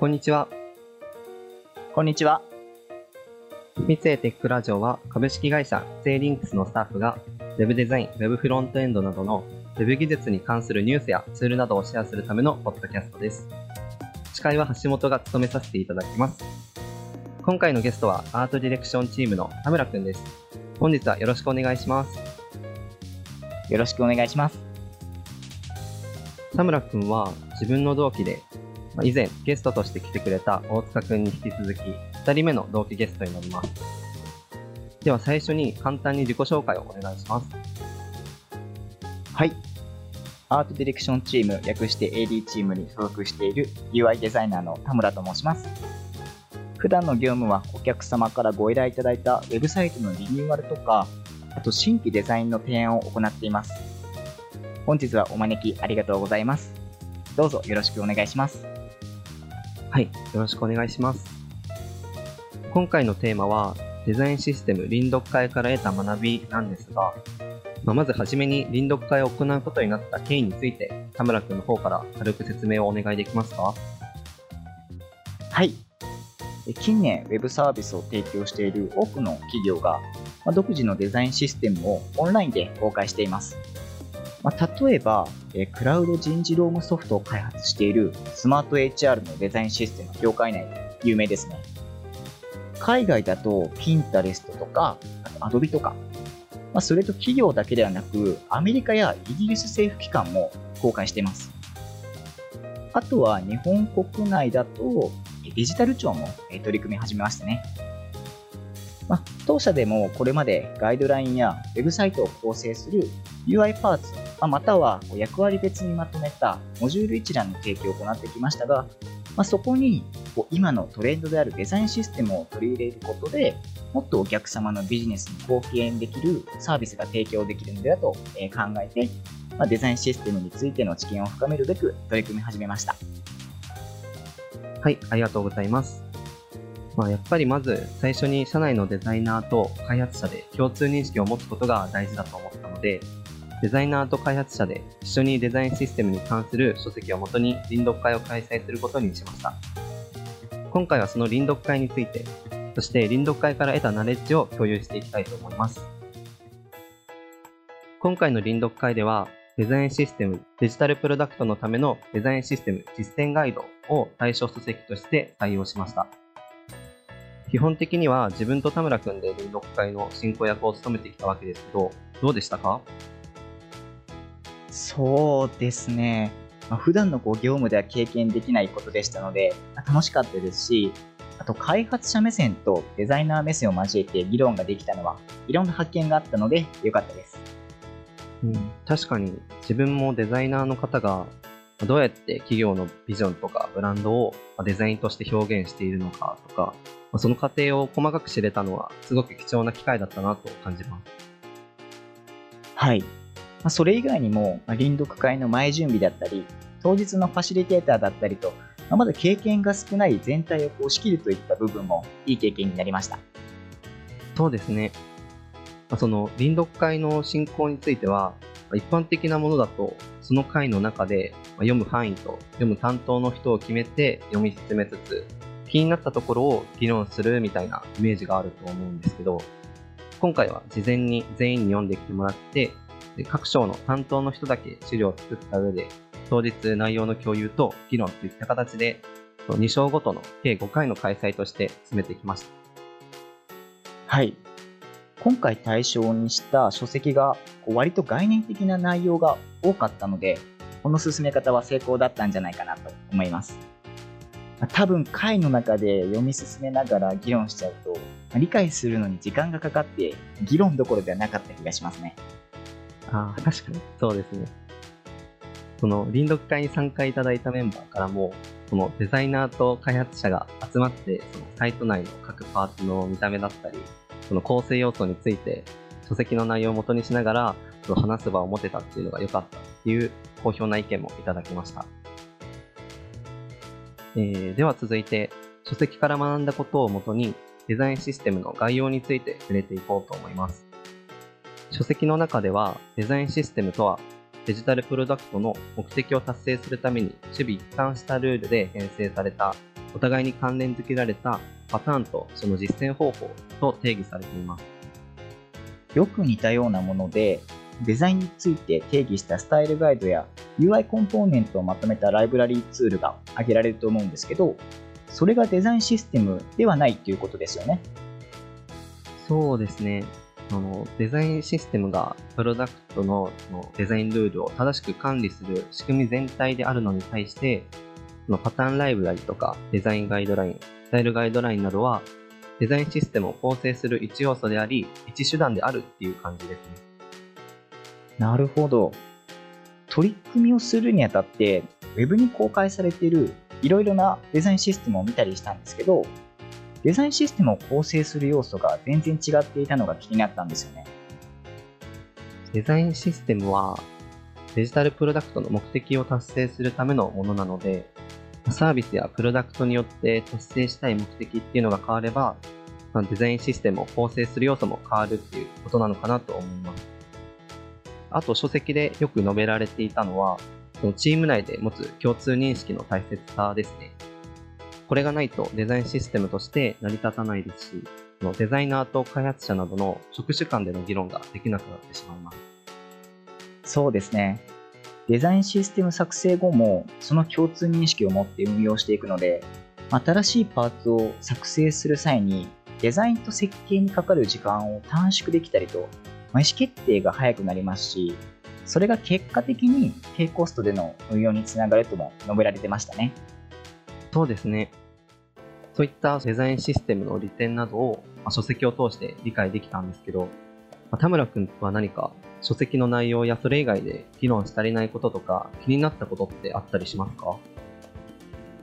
こんにちは。こんにちは。三井テックラジオは株式会社セイリンクスのスタッフが Web デザイン、Web フロントエンドなどの Web 技術に関するニュースやツールなどをシェアするためのポッドキャストです。司会は橋本が務めさせていただきます。今回のゲストはアートディレクションチームの田村くんです。本日はよろしくお願いします。よろしくお願いします。田村くんは自分の同期でまあ以前ゲストとして来てくれた大塚くんに引き続き2人目の同期ゲストになります。では最初に簡単に自己紹介をお願いします。はい。アートディレクションチーム、略して AD チームに所属している UI デザイナーの田村と申します。普段の業務はお客様からご依頼いただいたウェブサイトのリニューアルとか、あと新規デザインの提案を行っています。本日はお招きありがとうございます。どうぞよろしくお願いします。はい、よろしくお願いします。今回のテーマは、デザインシステム臨読会から得た学びなんですが、まあ、まずはじめに臨読会を行うことになった経緯について、田村くんの方から軽く説明をお願いできますか？はい。近年、ウェブサービスを提供している多くの企業が、独自のデザインシステムをオンラインで公開しています。まあ例えば、えクラウド人事労務ソフトを開発しているスマート HR のデザインシステム業界内で有名ですね。海外だと Pinterest とか、あと Adobe とか、まあ、それと企業だけではなく、アメリカやイギリス政府機関も公開しています。あとは日本国内だとデジタル庁も取り組み始めましたね。まあ、当社でもこれまでガイドラインやウェブサイトを構成する UI パーツ、まあまたは役割別にまとめたモジュール一覧の提供を行ってきましたが、まあ、そこにこう今のトレンドであるデザインシステムを取り入れることでもっとお客様のビジネスに貢献できるサービスが提供できるのではと考えて、まあ、デザインシステムについての知見を深めるべく取り組み始めました。はい、ありがとうございます。まあ、やっぱりまず最初に社内のデザイナーと開発者で共通認識を持つことが大事だと思ったので、デザイナーと開発者で一緒にデザインシステムに関する書籍をもとに臨読会を開催することにしました。今回はその臨読会について、そして臨読会から得たナレッジを共有していきたいと思います。今回の臨読会では、デザインシステム、デジタルプロダクトのためのデザインシステム実践ガイドを対象書籍として採用しました。基本的には自分と田村くんで臨読会の進行役を務めてきたわけですけど、どうでしたか？そうですね。まあ、普段のこう業務では経験できないことでしたので、まあ楽しかったですし、あと開発者目線とデザイナー目線を交えて議論ができたのは、いろんな発見があったので良かったです。うん、確かに自分もデザイナーの方がどうやって企業のビジョンとかブランドをデザインとして表現しているのかとか、まあその過程を細かく知れたのはすごく貴重な機会だったなと感じます。はい。まあ、それ以外にも、まあ、臨読会の前準備だったり、当日のファシリテーターだったりと、まあまだ経験が少ない全体をこう仕切るといった部分もいい経験になりました。そうですね。まその臨読会の進行については、ま一般的なものだと、その会の中でま読む範囲と読む担当の人を決めて読み進めつつ、気になったところを議論するみたいなイメージがあると思うんですけど、今回は事前に全員に読んできてもらって、で各章の担当の人だけ資料を作った上で、当日内容の共有と議論といった形で、2章ごとの計5回の開催として進めてきました。はい。今回対象にした書籍が割と概念的な内容が多かったので、この進め方は成功だったんじゃないかなと思います。多分回の中で読み進めながら議論しちゃうと、理解するのに時間がかかって議論どころではなかった気がしますね。ああ、確かに。そうですね。その、臨読会に参加いただいたメンバーからも、そのデザイナーと開発者が集まって、そのサイト内の各パーツの見た目だったり、その構成要素について、書籍の内容を元にしながら、その話す場を持てたっていうのが良かったっていう好評な意見もいただきました。えー、では続いて、書籍から学んだことをもとに、デザインシステムの概要について触れていこうと思います。書籍の中では、デザインシステムとは、デジタルプロダクトの目的を達成するために守備一貫したルールで編成されたお互いに関連付けられたパターンとその実践方法と定義されています。よく似たようなもので、デザインについて定義したスタイルガイドや UI コンポーネントをまとめたライブラリーツールが挙げられると思うんですけど、それがデザインシステムではないということですよね。そうですね。あのデザインシステムがプロダクトのそのデザインルールを正しく管理する仕組み全体であるのに対して、そのパターンライブラリとかデザインガイドライン、スタイルガイドラインなどはデザインシステムを構成する一要素であり、一手段であるっていう感じですね。なるほど。取り組みをするにあたって、Web に公開されているいろいろなデザインシステムを見たりしたんですけど、デザインシステムを構成する要素が全然違っていたのが気になったんですよね。デザインシステムはデジタルプロダクトの目的を達成するためのものなので、サービスやプロダクトによって達成したい目的っていうのが変われば、デザインシステムを構成する要素も変わるっていうことなのかなと思います。あと書籍でよく述べられていたのは、チーム内で持つ共通認識の大切さですね。これがないとデザインシステムとして成り立たないですし、デザイナーと開発者などの職種間での議論ができなくなってしまいます。そうですね。デザインシステム作成後もその共通認識を持って運用していくので、新しいパーツを作成する際にデザインと設計にかかる時間を短縮できたりとまあ、意思決定が早くなりますし、それが結果的に低コストでの運用につながるとも述べられてましたね。そうですね。そういったデザインシステムの利点などを、ま、書籍を通して理解できたんですけど、ま、田村君は何か書籍の内容やそれ以外で議論し足りないこととか気になったことってあったりしますか？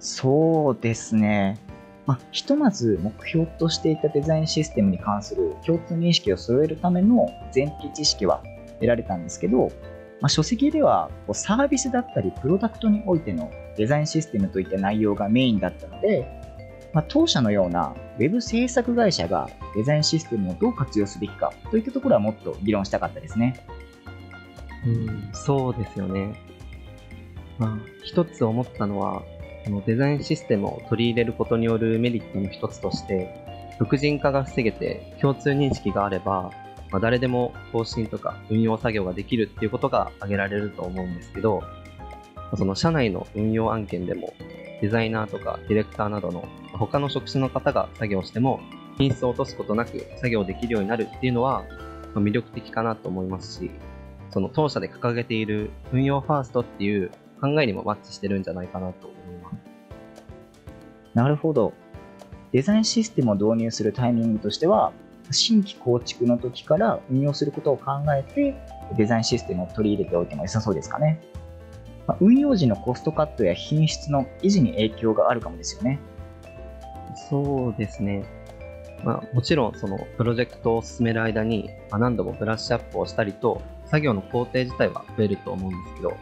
そうですね。まあ、ひとまず目標としていたデザインシステムに関する共通認識を揃えるための前提知識は得られたんですけど、まあ、書籍ではこうサービスだったりプロダクトにおいてのデザインシステムといった内容がメインだったので、まあ、当社のような Web 制作会社がデザインシステムをどう活用すべきかといったところはもっと議論したかったですね。うん、そうですよね。まあ、一つ思ったのは、このデザインシステムを取り入れることによるメリットの一つとして、独人化が防げて共通認識があれば、まあ、誰でも更新とか運用作業ができるっていうことが挙げられると思うんですけど、その社内の運用案件でも、デザイナーとかディレクターなどの他の職種の方が作業しても、品質を落とすことなく作業できるようになるっていうのは、魅力的かなと思いますし、その当社で掲げている運用ファーストっていう考えにもマッチしてるんじゃないかなと思います。なるほど。デザインシステムを導入するタイミングとしては、新規構築の時から運用することを考えて、デザインシステムを取り入れておいても良さそうですかね。運用時のコストカットや品質の維持に影響があるかもですよね。そうですね。まあ、もちろんそのプロジェクトを進める間にま何度もブラッシュアップをしたりと作業の工程自体は増えると思うんですけど、ま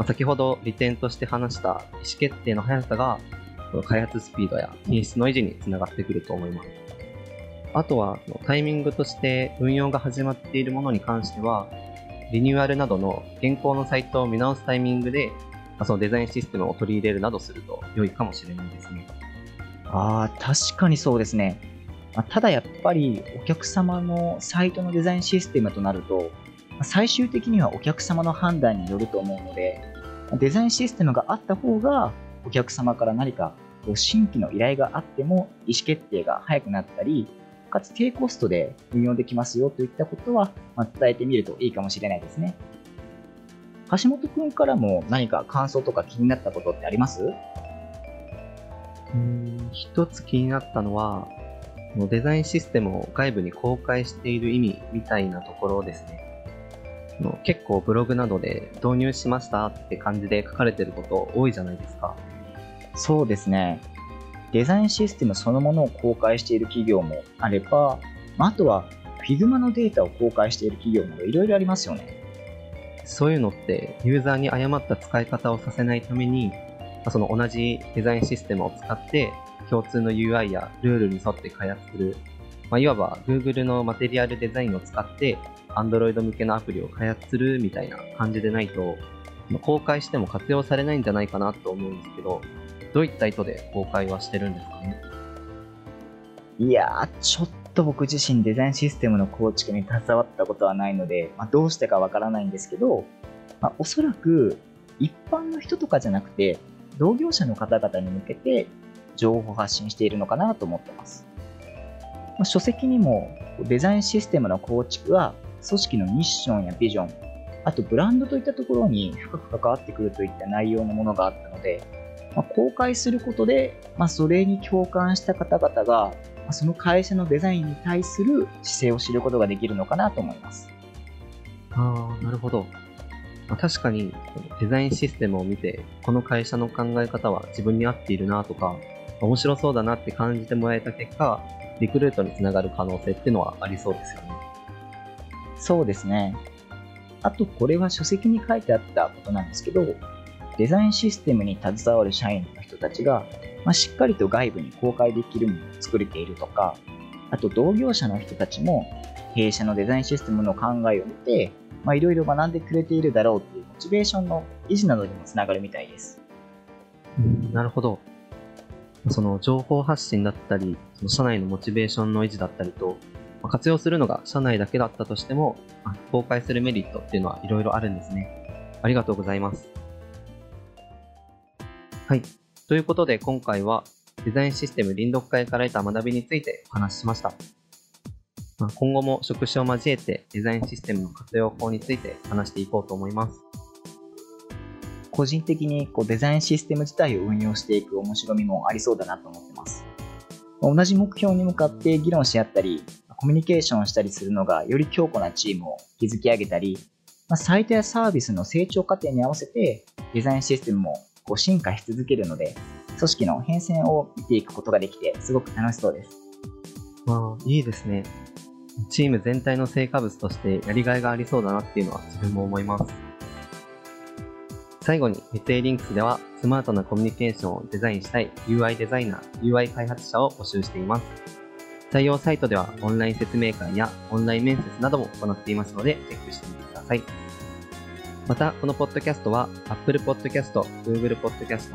あ、先ほど利点として話した意思決定の速さが、開発スピードや品質の維持につながってくると思います。あとは、タイミングとして運用が始まっているものに関しては、リニューアルなどの現行のサイトを見直すタイミングで、そのデザインシステムを取り入れるなどすると良いかもしれないですね。ああ、確かにそうですね。ただやっぱりお客様のサイトのデザインシステムとなると、最終的にはお客様の判断によると思うので、デザインシステムがあった方が、お客様から何か新規の依頼があっても意思決定が早くなったり、かつ低コストで運用できますよといったことは、伝えてみるといいかもしれないですね。橋本くんからも何か感想とか気になったことってあります？うん一つ気になったのは、デザインシステムを外部に公開している意味みたいなところですね。の結構ブログなどで導入しましたって感じで書かれてること多いじゃないですか。そうですね。デザインシステムそのものを公開している企業もあれば、あとは Figma のデータを公開している企業もいろいろありますよね。そういうのってユーザーに誤った使い方をさせないために、その同じデザインシステムを使って共通の UI やルールに沿って開発する、まあ、いわば Google のマテリアルデザインを使って Android 向けのアプリを開発するみたいな感じでないと、公開しても活用されないんじゃないかなと思うんですけど、どういった意図で公開はしてるんですかね？いやー、ちょっと僕自身デザインシステムの構築に携わったことはないので、まあ、どうしてかわからないんですけど、まあ、おそらく一般の人とかじゃなくて、同業者の方々に向けて情報発信しているのかなと思ってます。ま、書籍にもデザインシステムの構築は組織のミッションやビジョン、あとブランドといったところに深く関わってくるといった内容のものがあったので、ま、公開することで、ま、それに共感した方々が、まその会社のデザインに対する姿勢を知ることができるのかなと思います。ああ、なるほど。まあ、確かにデザインシステムを見て、この会社の考え方は自分に合っているなとか、面白そうだなって感じてもらえた結果、リクルートにつながる可能性っていうのはありそうですよね。そうですね。あと、これは書籍に書いてあったことなんですけど、デザインシステムに携わる社員の人たちが、まあ、しっかりと外部に公開できるものを作れているとか、あと同業者の人たちも弊社のデザインシステムの考えを見て、まあ、いろいろ学んでくれているだろうっていうモチベーションの維持などにもつながるみたいです。なるほど。その情報発信だったり、その社内のモチベーションの維持だったりと、まあ、活用するのが社内だけだったとしても、まあ、公開するメリットっていうのはいろいろあるんですね。ありがとうございます。はい。ということで今回はデザインシステム臨読会から得た学びについてお話ししました。まあ、今後も職種を交えてデザインシステムの活用法について話していこうと思います。個人的にこうデザインシステム自体を運用していく面白みもありそうだなと思ってます。同じ目標に向かって議論し合ったり、コミュニケーションしたりするのがより強固なチームを築き上げたり、まあ、サイトやサービスの成長過程に合わせてデザインシステムもこう進化し続けるので、組織の変遷を見ていくことができて、すごく楽しそうです。まあ、いいですね。チーム全体の成果物としてやりがいがありそうだなっていうのは自分も思います。最後に、三井リンクスではスマートなコミュニケーションをデザインしたい UI デザイナー、UI 開発者を募集しています。採用サイトではオンライン説明会やオンライン面接なども行っていますので、チェックしてみてください。また、このポッドキャストは Apple Podcast、Google Podcast、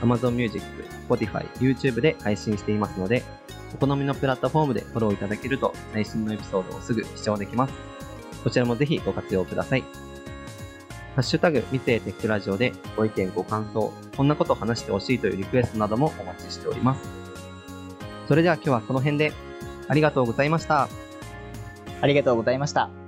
Amazon Music、Spotify、YouTube で配信していますので、お好みのプラットフォームでフォローいただけると最新のエピソードをすぐ視聴できます。こちらもぜひご活用ください。ハッシュタグ、三井テックラジオでご意見、ご感想、こんなこと話してほしいというリクエストなどもお待ちしております。それでは今日はこの辺でありがとうございました。ありがとうございました。